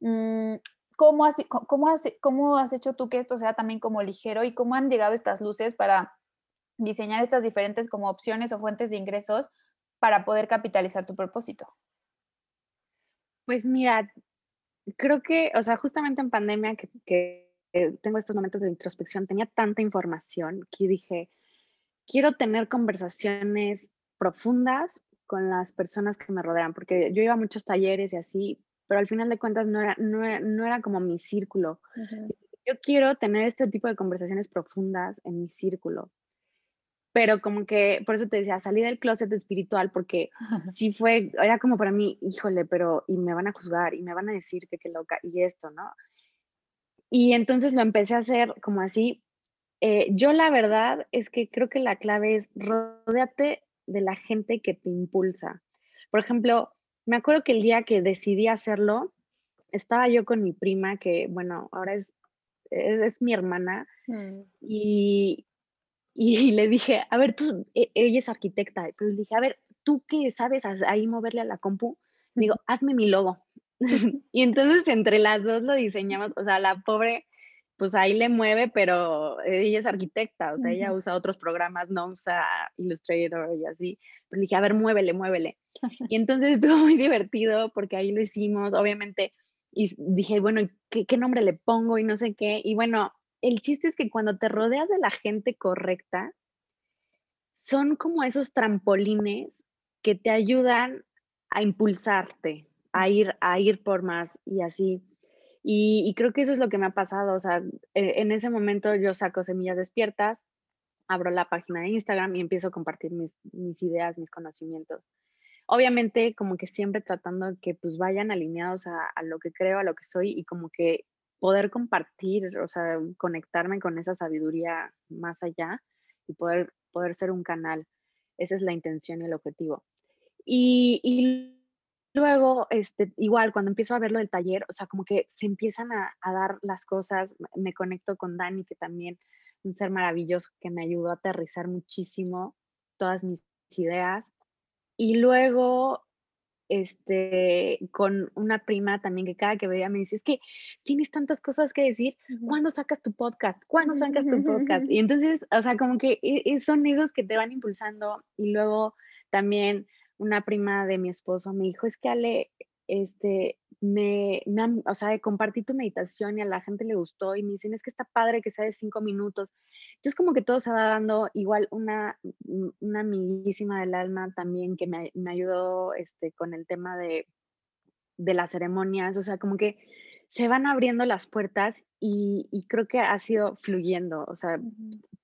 mm, ¿cómo, has, cómo, has, ¿cómo has hecho tú que esto sea también como ligero y cómo han llegado estas luces para diseñar estas diferentes como opciones o fuentes de ingresos para poder capitalizar tu propósito? Pues mira, creo que, o sea, justamente en pandemia que tengo estos momentos de introspección, tenía tanta información que dije, quiero tener conversaciones profundas con las personas que me rodean, porque yo iba a muchos talleres y así, pero al final de cuentas no era, no era, como mi círculo. yo quiero tener este tipo de conversaciones profundas en mi círculo. Pero como que, por eso te decía, salí del closet espiritual porque sí fue, era como para mí, híjole, pero y me van a juzgar y me van a decir que qué loca y esto, ¿no? Y entonces lo empecé a hacer como así. Eh, yo la verdad es que creo que la clave es rodeate de la gente que te impulsa. Por ejemplo, me acuerdo que el día que decidí hacerlo, estaba yo con mi prima, que bueno, ahora es, es, mi hermana, mm. y, y, le dije, a ver, tú, e, ella es arquitecta, pero le dije, a ver, tú qué sabes ahí moverle a la compu, digo, hazme mi logo. y entonces entre las dos lo diseñamos, o sea, la pobre, pues ahí le mueve, pero ella es arquitecta, o sea, ella usa otros programas, no usa Illustrator y así. Pero dije, a ver, muévele, muévele. Y entonces estuvo muy divertido porque ahí lo hicimos, obviamente, y dije, bueno, ¿qué, ¿qué, nombre le pongo? Y no sé qué. Y bueno, el chiste es que cuando te rodeas de la gente correcta, son como esos trampolines que te ayudan a impulsarte, a ir, a ir por más y así. Y, creo que eso es lo que me ha pasado. O sea, e, en ese momento yo saco semillas despiertas, abro la página de Instagram y empiezo a compartir mis, ideas, mis conocimientos obviamente como que siempre tratando que pues vayan alineados a, lo que creo, a lo que soy y como que poder compartir, o sea, conectarme con esa sabiduría más allá y poder, poder ser un canal. Esa es la intención y el objetivo. Y, luego, este, igual, cuando empiezo a ver lo del taller, o sea, como que se empiezan a, a dar las cosas, me conecto con Dani, que también un ser maravilloso que me ayudó a aterrizar muchísimo todas mis ideas y luego, este, con una prima también que cada que veía me dice, es que tienes tantas cosas que decir, ¿cuándo sacas tu podcast? ¿Cuándo sacas tu podcast? Y entonces, o sea, como que e, e, son esos que te van impulsando. Y luego también una prima de mi esposo me dijo, es que Ale, este, me, o sea, compartí tu meditación y a la gente le gustó y me dicen, es que está padre que sea de cinco minutos. Entonces como que todo se va dando igual una, una amiguísima del alma también que me, me ayudó este, con el tema de, de las ceremonias, o sea, como que se van abriendo las puertas y, y, creo que ha sido fluyendo, o sea,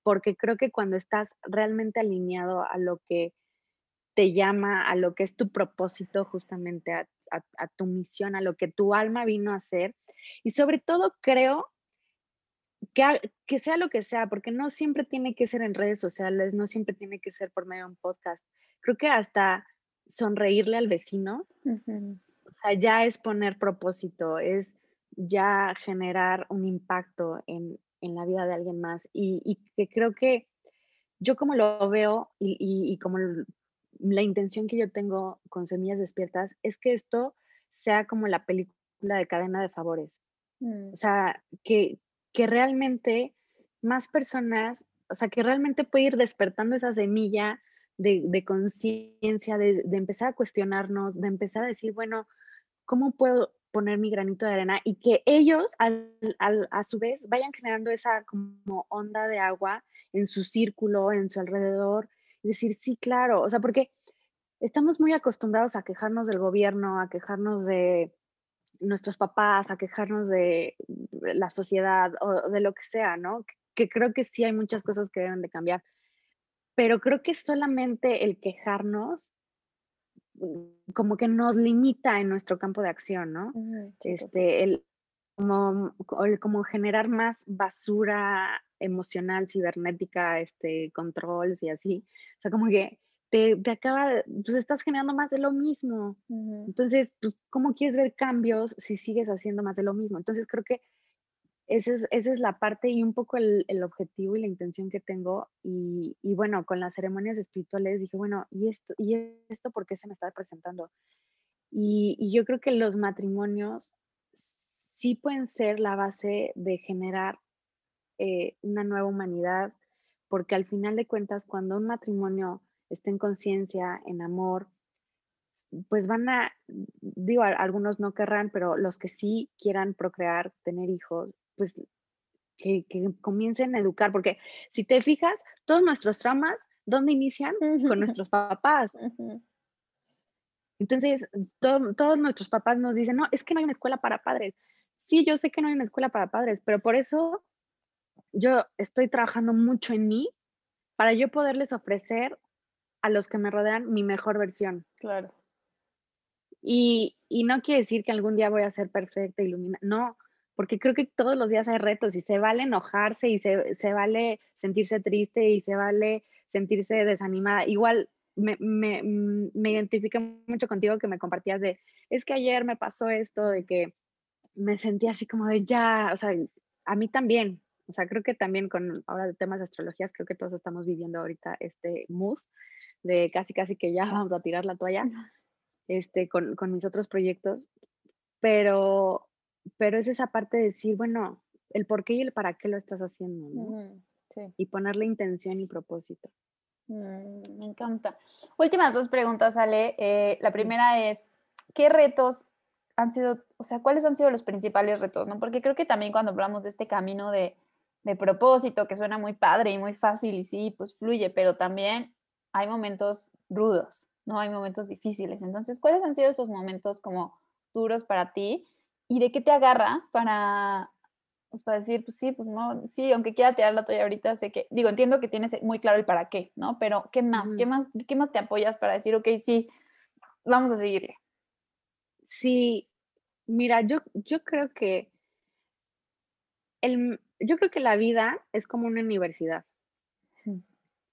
porque creo que cuando estás realmente alineado a lo que te llama, a lo que es tu propósito, justamente a, a, tu misión, a lo que tu alma vino a hacer. Y sobre todo creo que, que sea lo que sea, porque no siempre tiene que ser en redes sociales, no siempre tiene que ser por medio de un podcast. Creo que hasta sonreírle al vecino, o sea, ya es poner propósito, es ya generar un impacto en, en la vida de alguien más. Y, y, que creo que yo como lo veo y, y como la intención que yo tengo con Semillas Despiertas es que esto sea como la película de cadena de favores. Mm. O sea, que, que realmente más personas, o sea, que realmente puede ir despertando esa semilla de, de conciencia, de, de, empezar a cuestionarnos, de empezar a decir, bueno, ¿cómo puedo poner mi granito de arena? Y que ellos, al, al, a su vez, vayan generando esa como onda de agua en su círculo, en su alrededor, decir, sí, claro, o sea, porque estamos muy acostumbrados a quejarnos del gobierno, a quejarnos de nuestros papás, a quejarnos de la sociedad o de lo que sea, ¿no? Que creo que sí hay muchas cosas que deben de cambiar, pero creo que solamente el quejarnos mm, como que nos limita en nuestro campo de acción, ¿no? este, el, como, como generar más basura emocional, cibernética, este, controls y así. O sea, como que te, te acaba, pues estás generando más de lo mismo. Entonces, pues, ¿cómo quieres ver cambios si sigues haciendo más de lo mismo? Entonces, creo que esa es, esa es la parte y un poco el, el objetivo y la intención que tengo. Y, y, bueno, con las ceremonias espirituales dije, bueno, ¿y esto, y esto por qué se me está presentando? Y, y yo creo que los matrimonios sí pueden ser la base de generar eh, una nueva humanidad, porque al final de cuentas, cuando un matrimonio está en conciencia, en amor, pues van a, digo, algunos no querrán, pero los que sí quieran procrear, tener hijos, pues que, comiencen a educar, porque si te fijas, todos nuestros traumas, ¿dónde inician? Con nuestros papás. Entonces, todos nuestros papás nos dicen, no, es que no hay una escuela para padres sí, yo sé que no hay una escuela para padres, pero por eso yo estoy trabajando mucho en mí para yo poderles ofrecer a los que me rodean mi mejor versión. Claro. Y, y no quiere decir que algún día voy a ser perfecta, iluminada. No, porque creo que todos los días hay retos y se vale enojarse y se, se vale sentirse triste y se vale sentirse desanimada. Igual me, me, mm, me identifiqué mucho contigo que me compartías de, es que ayer me pasó esto, de que me sentí así como de ya, o sea, a mí también, o sea, creo que también con ahora de temas de astrologías, creo que todos estamos viviendo ahorita este mood de casi, casi que ya vamos a tirar la toalla, este, con, con mis otros proyectos, pero pero es esa parte de decir, bueno, el por qué y el para qué lo estás haciendo, ¿no? sí. Y ponerle intención y propósito. Mm, me encanta. Últimas dos preguntas, Ale. Eh, la primera es, ¿qué retos han sido, o sea, cuáles han sido los principales retos, no? Porque creo que también cuando hablamos de este camino de, de propósito, que suena muy padre y muy fácil y sí, pues fluye, pero también hay momentos rudos, ¿no? Hay momentos difíciles. Entonces, ¿cuáles han sido esos momentos como duros para ti? ¿Y de qué te agarras para, pues, para decir, pues sí, pues no, sí, aunque quiera tirar la toalla ahorita, sé que, digo, entiendo que tienes muy claro el para qué, ¿no? Pero ¿qué más? ¿Qué más, qué más te apoyas para decir, ok, sí, vamos a seguirle? Sí, mira, yo, yo creo que el, yo creo que la vida es como una universidad.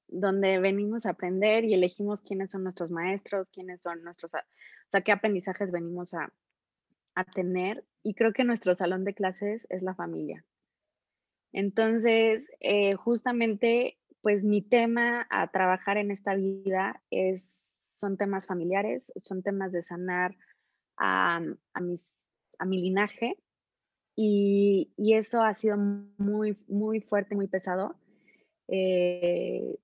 Donde venimos a aprender y elegimos quiénes son nuestros maestros, quiénes son nuestros, o sea, qué aprendizajes venimos a, a tener. Y creo que nuestro salón de clases es la familia. Entonces, eh, justamente, pues mi tema a trabajar en esta vida es, son temas familiares, son temas de sanar a, a, mis, a mi linaje y, y, eso ha sido muy, muy fuerte, muy pesado. Eh,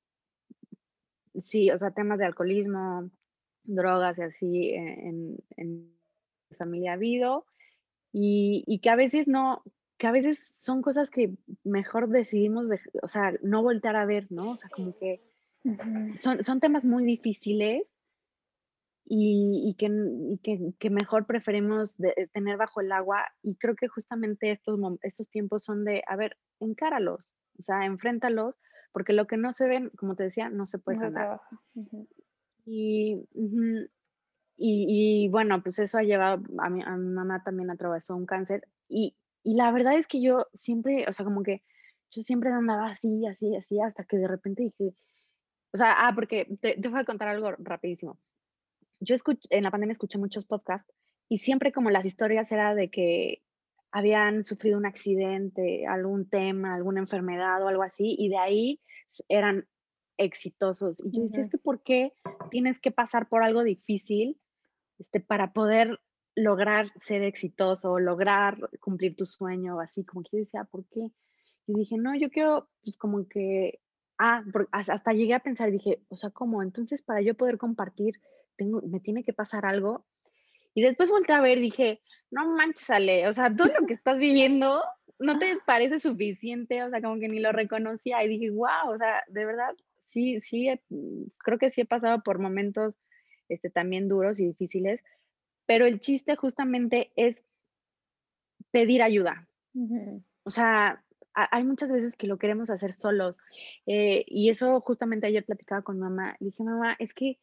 sí, o sea, temas de alcoholismo, drogas y así en, en familia ha habido y, y, que a veces no, que a veces son cosas que mejor decidimos, de, o sea, no voltar a ver, ¿no? O sea, como que son, son temas muy difíciles y, y, que, y que, que, mejor preferimos de, tener bajo el agua y creo que justamente estos, estos tiempos son de, a ver, encáralos, o sea, enfréntalos, porque lo que no se ven, como te decía, no se puede sanar. Y y, bueno, pues eso ha llevado, a mi, a mi mamá también atravesó un cáncer y, y, la verdad es que yo siempre, o sea, como que yo siempre andaba así, así, así, hasta que de repente dije, o sea, ah, porque te, te voy a contar algo rapidísimo. Yo escuché, en la pandemia escuché muchos podcasts y siempre como las historias era de que habían sufrido un accidente, algún tema, alguna enfermedad o algo así, y de ahí eran exitosos. Y yo decía, es que ¿por qué tienes que pasar por algo difícil este, para poder lograr ser exitoso, lograr cumplir tu sueño, así como que yo decía, ¿por qué? Y dije, no, yo quiero, pues como que, ah, hasta llegué a pensar, dije, o sea, ¿cómo? Entonces, para yo poder compartir, tengo, me tiene que pasar algo. Y después volteé a ver, dije, no manches, Ale, o sea, todo lo que estás viviendo no te parece suficiente, o sea, como que ni lo reconocía. Y dije, wow, o sea, de verdad, sí, sí, creo que sí he pasado por momentos este, también duros y difíciles, pero el chiste justamente es pedir ayuda. O sea, hay muchas veces que lo queremos hacer solos eh, y eso justamente ayer platicaba con mamá. Le dije, mamá, es que,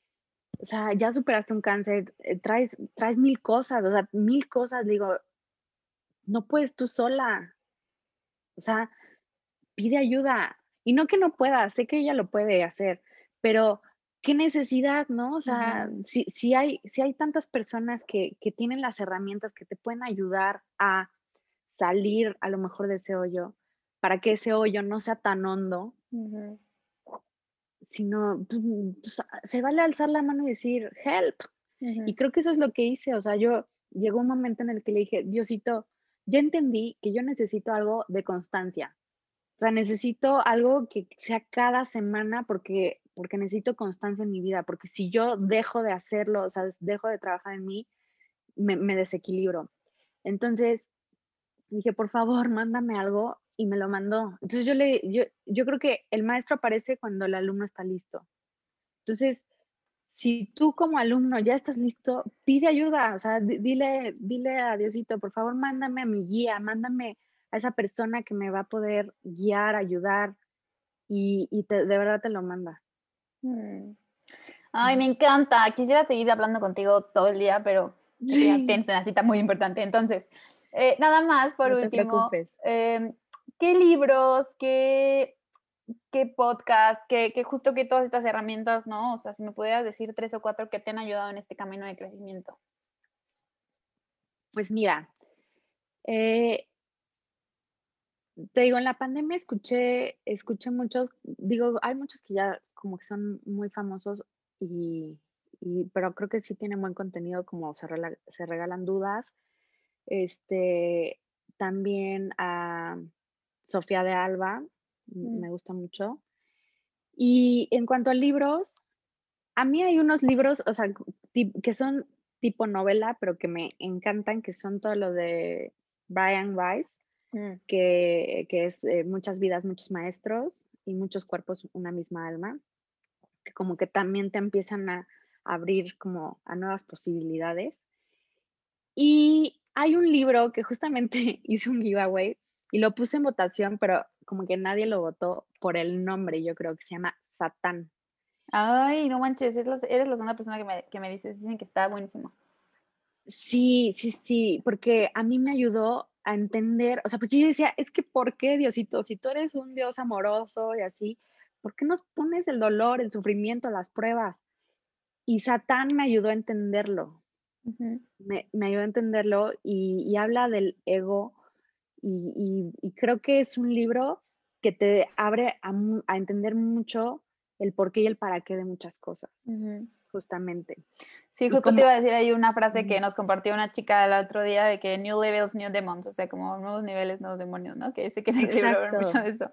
o sea, ya superaste un cáncer, eh, traes, traes mil cosas, o sea, mil cosas. digo, no puedes tú sola. O sea, pide ayuda. Y no que no pueda, sé que ella lo puede hacer, pero qué necesidad, ¿no? O sea, si, si, hay, si hay tantas personas que, que, tienen las herramientas que te pueden ayudar a salir a lo mejor de ese hoyo, para que ese hoyo no sea tan hondo, sino pues, pues, se vale alzar la mano y decir, help. Y creo que eso es lo que hice, o sea, yo llegó un momento en el que le dije, Diosito, ya entendí que yo necesito algo de constancia. O sea, necesito algo que sea cada semana porque porque necesito constancia en mi vida, porque si yo dejo de hacerlo, o sea, dejo de trabajar en mí, me, desequilibro. Entonces, dije, por favor, mándame algo y me lo mandó. Entonces yo le, yo, yo creo que el maestro aparece cuando el alumno está listo. Entonces, si tú como alumno ya estás listo, pide ayuda, o sea, dile, dile a Diosito, por favor, mándame a mi guía, mándame a esa persona que me va a poder guiar, ayudar y, de verdad te lo manda. Mm. Ay, me encanta. Quisiera seguir hablando contigo todo el día, pero sí. una cita muy importante. Entonces, eh, nada más por último, em, ¿qué libros, qué, qué podcast, qué, qué, justo que todas estas herramientas, ¿no? O sea, si me pudieras decir tres o cuatro que te han ayudado en este camino de crecimiento. Pues mira, eh, te digo, en la pandemia escuché, escuché muchos, digo, hay muchos que ya como que son muy famosos y, pero creo que sí tienen buen contenido, como se, regalan dudas. Este, también a Sofía de Alba, mm. me gusta mucho. Y en cuanto a libros, a mí hay unos libros, o sea, que son tipo novela, pero que me encantan, que son todo lo de Brian Weiss, mm. que, es eh, Muchas vidas, muchos maestros y muchos cuerpos, una misma alma que como que también te empiezan a abrir como a nuevas posibilidades. Y hay un libro que justamente hice un giveaway y lo puse en votación, pero como que nadie lo votó por el nombre, yo creo que se llama Satán. Ay, no manches, eres la, segunda persona que me, que me dices, dicen que está buenísimo. Sí, sí, sí, porque a mí me ayudó a entender, o sea, porque yo decía, es que ¿por qué Diosito? Si tú eres un Dios amoroso y así, ¿por qué nos pones el dolor, el sufrimiento, las pruebas? Y Satán me ayudó a entenderlo. me, ayudó a entenderlo y, habla del ego y, creo que es un libro que te abre a, entender mucho el por qué y el para qué de muchas cosas, justamente. Sí, justo te iba a decir ahí una frase que nos compartió una chica el otro día de que New Levels, New Demons, o sea, como nuevos niveles, nuevos demonios, ¿no? Que dice que en el libro mucho de eso.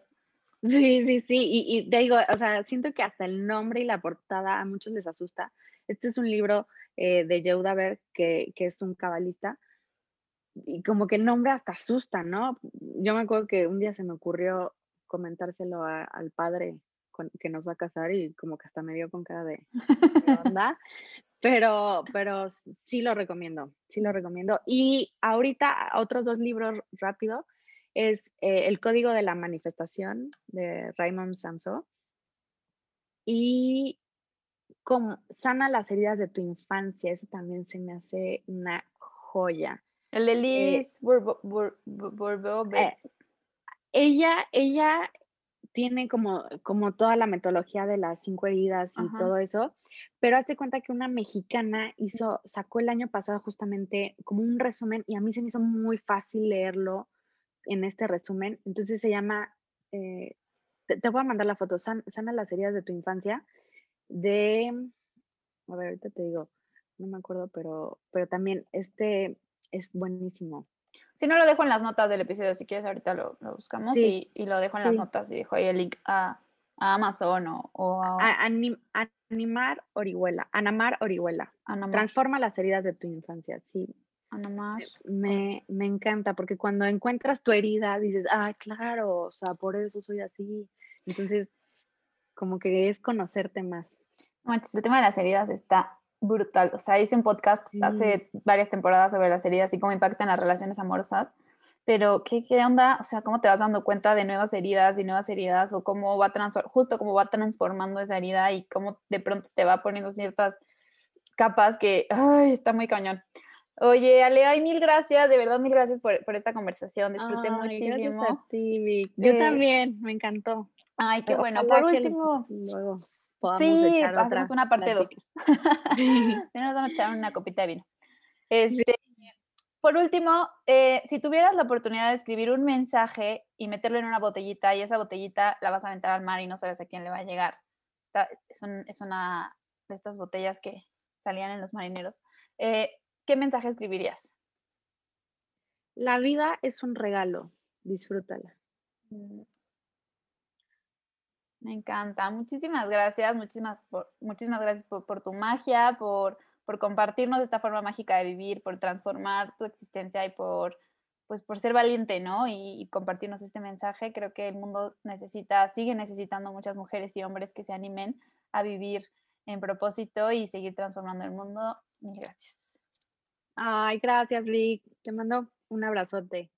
Sí, sí, sí, y, y, te digo, o sea, siento que hasta el nombre y la portada a muchos les asusta. Este es un libro eh, de Yehuda Berg, que, que, es un cabalista, y como que el nombre hasta asusta, ¿no? Yo me acuerdo que un día se me ocurrió comentárselo al padre que nos va a casar y como que hasta me dio con cara de, onda, pero, pero sí lo recomiendo, sí lo recomiendo. Y ahorita otros dos libros rápido es eh, El Código de la Manifestación de Raymond Samso y como sana las heridas de tu infancia, eso también se me hace una joya. El de eh, Liz eh, ella, ella tiene como, como toda la metodología de las cinco heridas y todo eso, pero hazte cuenta que una mexicana hizo, sacó el año pasado justamente como un resumen y a mí se me hizo muy fácil leerlo en este resumen. Entonces se llama, eh, te, voy a mandar la foto, sana las heridas de tu infancia, de, a ver, ahorita te digo, no me acuerdo, pero, pero también este es buenísimo. Si no, lo dejo en las notas del episodio, si quieres, ahorita lo, buscamos y, lo dejo en las notas y dejo ahí el link a, Amazon o, a... animar Orihuela, Anamar Orihuela. Transforma las heridas de tu infancia, sí. Me, me, encanta porque cuando encuentras tu herida dices, ah, claro, o sea, por eso soy así. Entonces, como que es conocerte más. No, el tema de las heridas está brutal. O sea, hice un podcast hace varias temporadas sobre las heridas y cómo impactan las relaciones amorosas. Pero, ¿qué, ¿qué onda? O sea, ¿cómo te vas dando cuenta de nuevas heridas y nuevas heridas? O cómo va justo cómo va transformando esa herida y cómo de pronto te va poniendo ciertas capas que, ay, está muy cañón. Oye, Ale, ay, mil gracias, de verdad, mil gracias por, esta conversación. Disfruté muchísimo. Gracias a ti, Yo eh, también, me encantó. Ay, qué bueno. Por último. Luego sí, hacemos una parte dos. nos vamos a echar una copita de vino. Este, por último, eh, si tuvieras la oportunidad de escribir un mensaje y meterlo en una botellita y esa botellita la vas a aventar al mar y no sabes a quién le va a llegar. Es, es una de estas botellas que salían en los marineros. Eh, ¿qué mensaje escribirías? La vida es un regalo, disfrútala. Me encanta. Muchísimas gracias, muchísimas, muchísimas gracias por, tu magia, por, por, compartirnos esta forma mágica de vivir, por transformar tu existencia y por, pues, por ser valiente, ¿no? Y, compartirnos este mensaje. Creo que el mundo necesita, sigue necesitando muchas mujeres y hombres que se animen a vivir en propósito y seguir transformando el mundo. Gracias. Ay, gracias, Lick. Te mando un abrazote.